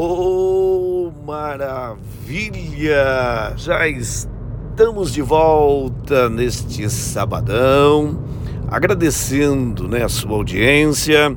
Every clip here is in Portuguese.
Oh, maravilha! Já estamos de volta neste sabadão, agradecendo né, a sua audiência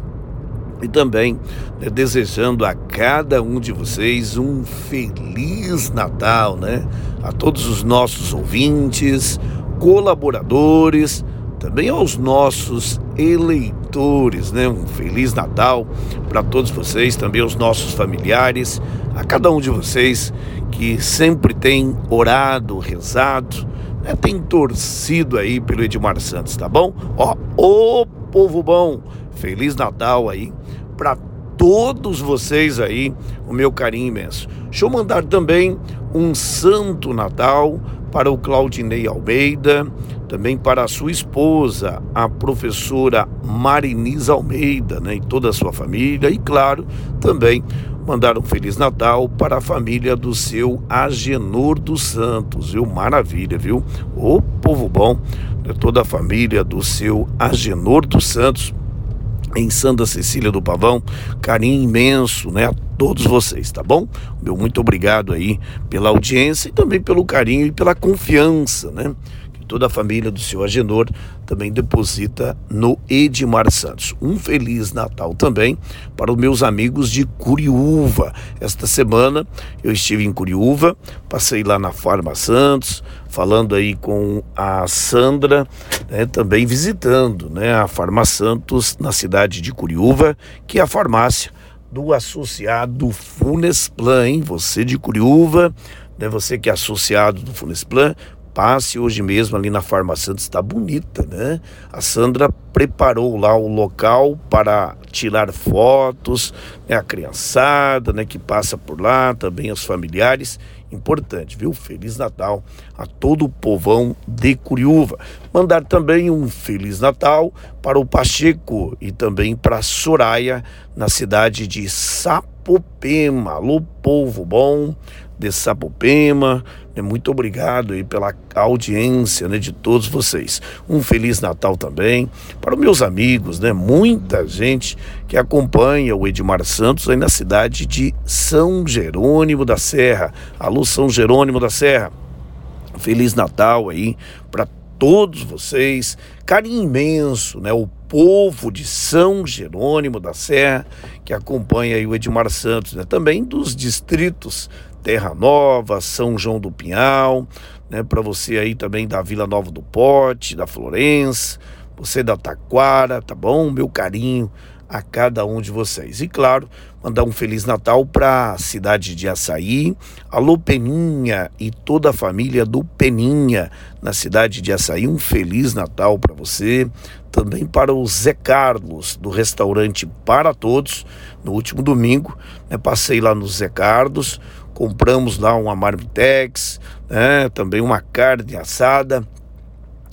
e também né, desejando a cada um de vocês um feliz Natal, né? A todos os nossos ouvintes, colaboradores, também aos nossos eleitores, né? Um feliz Natal para todos vocês, também aos nossos familiares, a cada um de vocês que sempre tem orado, rezado, né? tem torcido aí pelo Edmar Santos, tá bom? Ó, ô povo bom, feliz Natal aí para todos vocês aí, o meu carinho imenso. Deixa eu mandar também um santo Natal para o Claudinei Almeida, também para a sua esposa, a professora Mariniz Almeida, né, e toda a sua família, e claro, também mandar um Feliz Natal para a família do seu Agenor dos Santos, viu? Maravilha, viu? Ô povo bom, né, toda a família do seu Agenor dos Santos, em Santa Cecília do Pavão, carinho imenso, né, a todos vocês, tá bom? Meu muito obrigado aí pela audiência e também pelo carinho e pela confiança, né? Toda a família do seu Agenor também deposita no Edmar Santos. Um feliz Natal também para os meus amigos de Curiúva. Esta semana eu estive em Curiúva, passei lá na Farma Santos, falando aí com a Sandra, né, também visitando né, a Farma Santos na cidade de Curiúva, que é a farmácia do associado Funesplan, hein? Você de Curiúva, né, você que é associado do Funesplan, passe hoje mesmo ali na Farma Santos, está bonita, né? A Sandra preparou lá o local para tirar fotos, né? a criançada, né, que passa por lá, também os familiares. Importante, viu? Feliz Natal a todo o povão de Curiúva. Mandar também um Feliz Natal para o Pacheco e também para a Soraya, na cidade de Sapopema. Alô, povo bom de Sapopema. Né? Muito obrigado aí pela audiência né, de todos vocês. Um Feliz Natal também para os meus amigos, né? Muita gente que acompanha o Edmar Santos aí na cidade de São Jerônimo da Serra. Alô, São Jerônimo da Serra. Feliz Natal aí para todos vocês. Carinho imenso, né? O povo de São Jerônimo da Serra que acompanha aí o Edmar Santos, né? Também dos distritos Terra Nova, São João do Pinhal, né, para você aí também da Vila Nova do Pote, da Florença, você da Taquara, tá bom? Meu carinho a cada um de vocês. E claro, mandar um Feliz Natal para a cidade de Açaí, alô Peninha e toda a família do Peninha na cidade de Açaí. Um Feliz Natal para você. Também para o Zé Carlos, do restaurante Para Todos. No último domingo, né, passei lá no Zé Carlos, compramos lá uma marmitex, né, também uma carne assada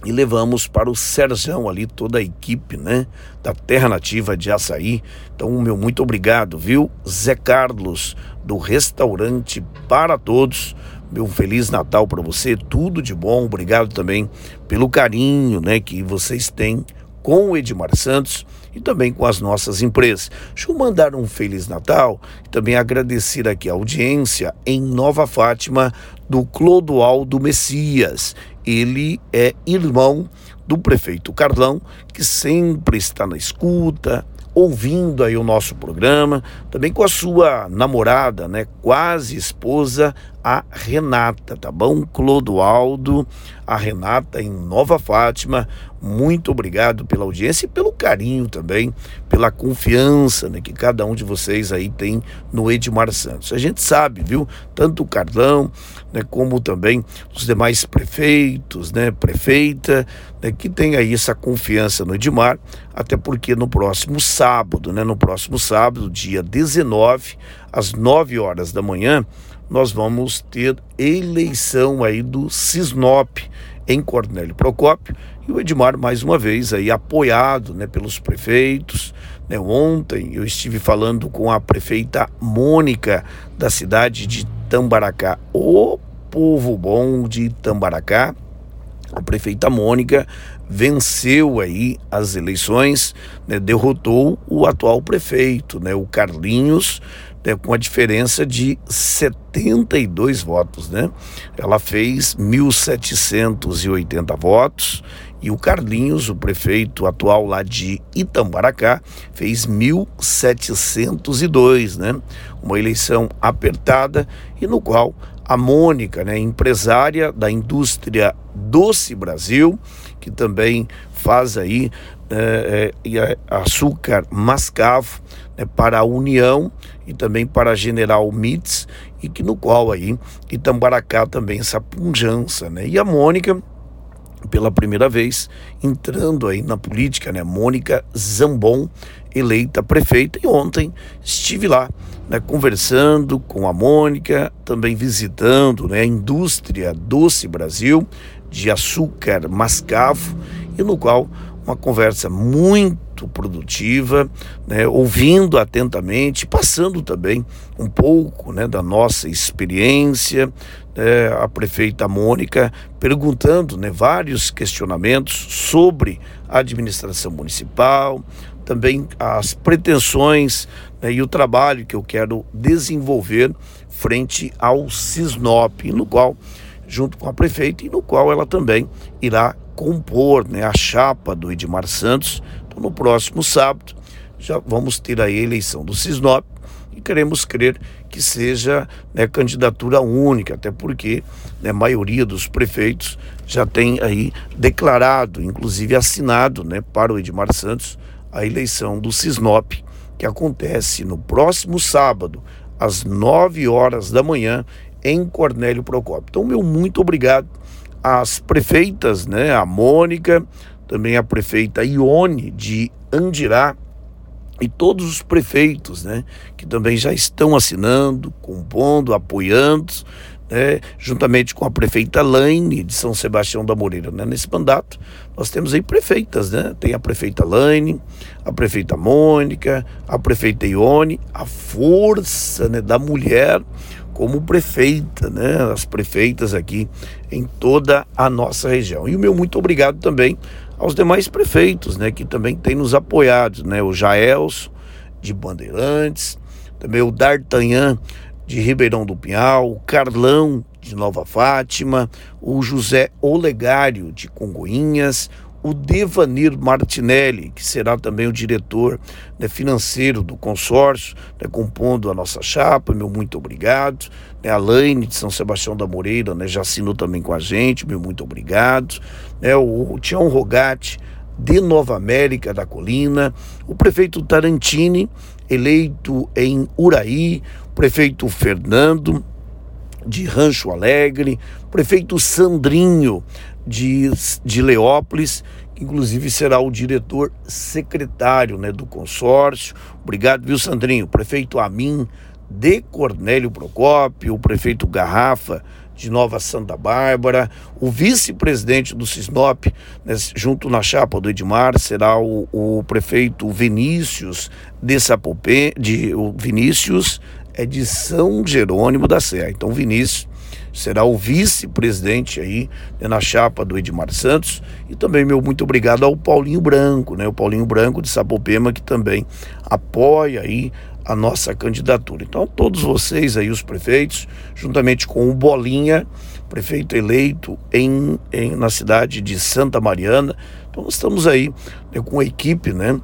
e levamos para o Serjão ali toda a equipe, né, da Terra Nativa de Açaí. Então, meu muito obrigado, viu? Zé Carlos do restaurante para todos. Meu feliz Natal para você, tudo de bom. Obrigado também pelo carinho, né, que vocês têm com o Edmar Santos e também com as nossas empresas. Deixa eu mandar um Feliz Natal e também agradecer aqui a audiência em Nova Fátima do Clodoaldo Messias. Ele é irmão do prefeito Carlão, que sempre está na escuta, ouvindo aí o nosso programa, também com a sua namorada, né, quase esposa, a Renata, tá bom? Clodoaldo, a Renata em Nova Fátima, muito obrigado pela audiência e pelo carinho também, pela confiança né, que cada um de vocês aí tem no Edmar Santos. A gente sabe, viu? Tanto o Carlão, né, como também os demais prefeitos, né, prefeita, né, que tem aí essa confiança no Edmar, até porque no próximo sábado, né, no próximo sábado, dia 19, às 9 horas da manhã, nós vamos ter eleição aí do Cisnop em Cornélio Procópio e o Edmar mais uma vez aí apoiado, né, pelos prefeitos. Né, ontem eu estive falando com a prefeita Mônica da cidade de Tambaracá. O povo bom de Tambaracá, a prefeita Mônica venceu aí as eleições, né, derrotou o atual prefeito, né, o Carlinhos, né, com a diferença de 72 votos, né? Ela fez 1.780 votos e o Carlinhos, o prefeito atual lá de Itambaracá, fez 1.702, né? Uma eleição apertada e no qual a Mônica, né, empresária da indústria Doce Brasil, que também faz aí açúcar mascavo né, para a União e também para a General Mitz, e que no qual aí Itambaracá também essa punjança, né? E a Mônica pela primeira vez entrando aí na política, né? Mônica Zambon, eleita prefeita, e ontem estive lá, né, conversando com a Mônica, também visitando né, a indústria Doce Brasil de açúcar mascavo, e no qual uma conversa muito produtiva, né, ouvindo atentamente, passando também um pouco né, da nossa experiência, né, a prefeita Mônica perguntando né, vários questionamentos sobre a administração municipal, também as pretensões né, e o trabalho que eu quero desenvolver frente ao Cisnop, no qual, junto com a prefeita, e no qual ela também irá compor né, a chapa do Edmar Santos. Então, no próximo sábado, já vamos ter a eleição do Cisnop e queremos crer que seja né, candidatura única, até porque né, a maioria dos prefeitos já tem aí declarado, inclusive assinado né, para o Edmar Santos, a eleição do Cisnop, que acontece no próximo sábado, às 9 horas da manhã, em Cornélio Procópio. Então, meu muito obrigado as prefeitas, né, a Mônica, também a prefeita Ione de Andirá e todos os prefeitos, né, que também já estão assinando, compondo, apoiando, né, juntamente com a prefeita Laine de São Sebastião da Moreira, né, nesse mandato nós temos aí prefeitas, né, tem a prefeita Laine, a prefeita Mônica, a prefeita Ione, a força, né, da mulher como prefeita, né, as prefeitas aqui em toda a nossa região. E o meu muito obrigado também aos demais prefeitos, né, que também têm nos apoiado, né, o Jaelso de Bandeirantes, também o D'Artagnan de Ribeirão do Pinhal, o Carlão de Nova Fátima, o José Olegário de Congoinhas, o Devanir Martinelli, que será também o diretor né, financeiro do consórcio, né, compondo a nossa chapa, meu muito obrigado. Né, a Laine de São Sebastião da Moreira né, já assinou também com a gente, meu muito obrigado. Né, o, o Tião Rogatti, de Nova América da Colina, o prefeito Tarantini, eleito em Uraí, o prefeito Fernando, de Rancho Alegre, prefeito Sandrinho de, de Leópolis, que inclusive será o diretor secretário né, do consórcio. Obrigado, viu, Sandrinho? Prefeito Amin de Cornélio Procópio, o prefeito Garrafa de Nova Santa Bárbara, o vice-presidente do Cisnop, né, junto na chapa do Edmar, será o, o prefeito Vinícius de de, o Vinícius é de São Jerônimo da Serra. Então, Vinícius será o vice-presidente aí né, na chapa do Edmar Santos e também meu muito obrigado ao Paulinho Branco, né, o Paulinho Branco de Sapopema que também apoia aí a nossa candidatura. Então, todos vocês aí, os prefeitos, juntamente com o Bolinha, prefeito eleito em, em na cidade de Santa Mariana, então nós estamos aí né, com a equipe, né?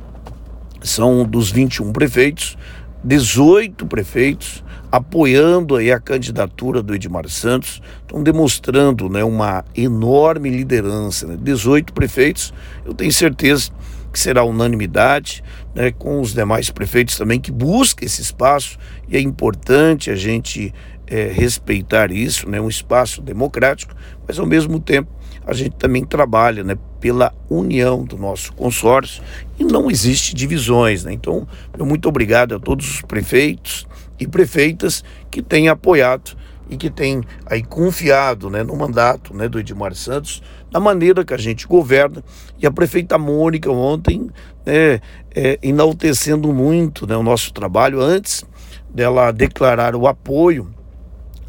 São dos 21 prefeitos, 18 prefeitos apoiando aí a candidatura do Edmar Santos, estão demonstrando né, uma enorme liderança. Né? 18 prefeitos, eu tenho certeza que será unanimidade, né, com os demais prefeitos também que buscam esse espaço, e é importante a gente é, respeitar isso, né, um espaço democrático, mas ao mesmo tempo a gente também trabalha né, pela união do nosso consórcio e não existe divisões. Né? Então, muito obrigado a todos os prefeitos e prefeitas que têm apoiado e que têm aí confiado né, no mandato né, do Edmar Santos, na maneira que a gente governa. E a prefeita Mônica ontem né, é, enaltecendo muito né, o nosso trabalho antes dela declarar o apoio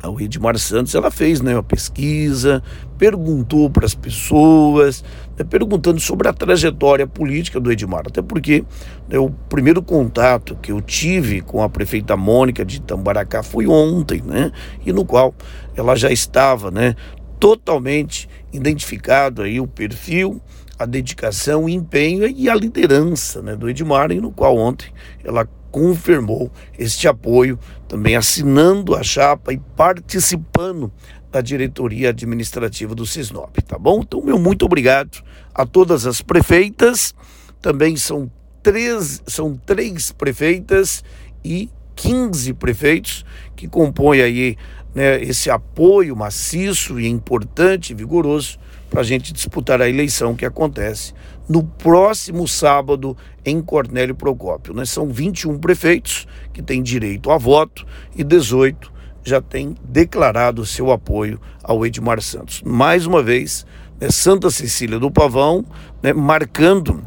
o Edmar Santos, ela fez né, uma pesquisa, perguntou para as pessoas, né, perguntando sobre a trajetória política do Edmar, até porque né, o primeiro contato que eu tive com a prefeita Mônica de Tambaracá foi ontem, né, e no qual ela já estava né, totalmente identificado aí o perfil, a dedicação, o empenho e a liderança né, do Edmar, e no qual ontem ela confirmou este apoio, também assinando a chapa e participando da diretoria administrativa do Cisnop, tá bom? Então, meu muito obrigado a todas as prefeitas, também são três, são três prefeitas e 15 prefeitos que compõem aí né, esse apoio maciço e importante, vigoroso, para a gente disputar a eleição que acontece no próximo sábado em Cornélio Procópio. Né? São 21 prefeitos que têm direito a voto e 18 já têm declarado seu apoio ao Edmar Santos. Mais uma vez, né, Santa Cecília do Pavão, né, marcando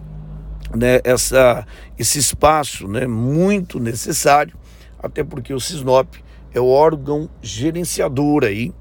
né, essa, esse espaço né, muito necessário, até porque o Cisnop é o órgão gerenciador aí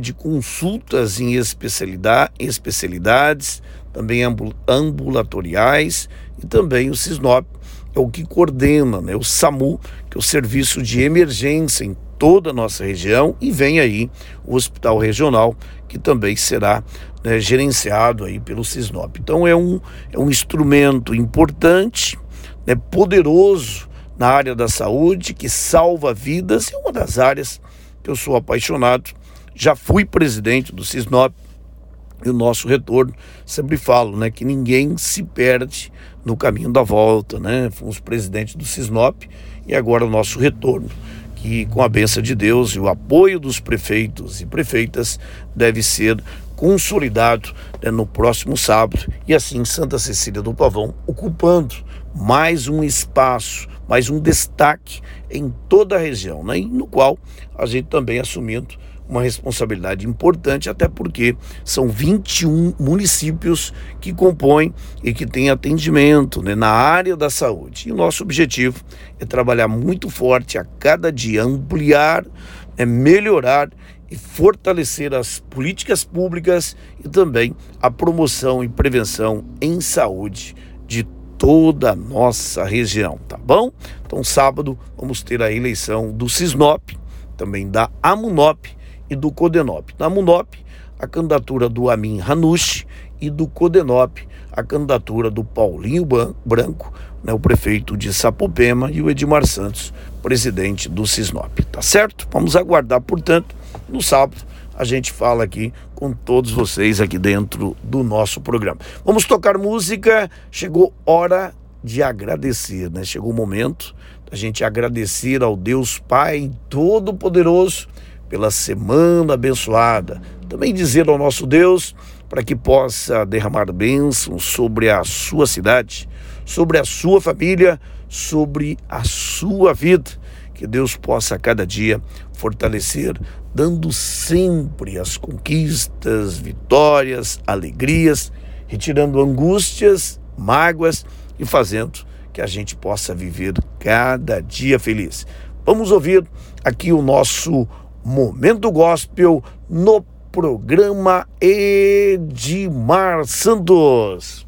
de consultas em especialidade, especialidades, também ambulatoriais e também o Cisnop é o que coordena, né, o SAMU, que é o Serviço de Emergência em toda a nossa região, e vem aí o Hospital Regional, que também será né, gerenciado aí pelo Cisnop. Então é um, é um instrumento importante, né, poderoso na área da saúde, que salva vidas, é uma das áreas que eu sou apaixonado. Já fui presidente do Cisnop, e o nosso retorno, sempre falo, né, que ninguém se perde no caminho da volta, né? Fomos presidente do Cisnop e agora o nosso retorno, que com a benção de Deus e o apoio dos prefeitos e prefeitas deve ser consolidado né, no próximo sábado e assim Santa Cecília do Pavão ocupando mais um espaço, mais um destaque em toda a região, né, no qual a gente também assumindo uma responsabilidade importante, até porque são 21 municípios que compõem e que têm atendimento né, na área da saúde. E o nosso objetivo é trabalhar muito forte a cada dia, ampliar, é melhorar e fortalecer as políticas públicas e também a promoção e prevenção em saúde de toda a nossa região, tá bom? Então, sábado, vamos ter a eleição do Cisnop, também da Amunop e do Codenop. Na Munop, a candidatura do Amin Hanush e do Codenop, a candidatura do Paulinho Branco, né, o prefeito de Sapopema, e o Edmar Santos, presidente do Cisnop. Tá certo? Vamos aguardar, portanto, no sábado a gente fala aqui com todos vocês aqui dentro do nosso programa. Vamos tocar música. Chegou hora de agradecer, né? Chegou o momento da gente agradecer ao Deus Pai Todo-Poderoso pela semana abençoada. Também dizer ao nosso Deus para que possa derramar bênçãos sobre a sua cidade, sobre a sua família, sobre a sua vida. Que Deus possa a cada dia fortalecer, dando sempre as conquistas, vitórias, alegrias, retirando angústias, mágoas e fazendo que a gente possa viver cada dia feliz. Vamos ouvir aqui o nosso Momento Gospel no programa Edmar Santos.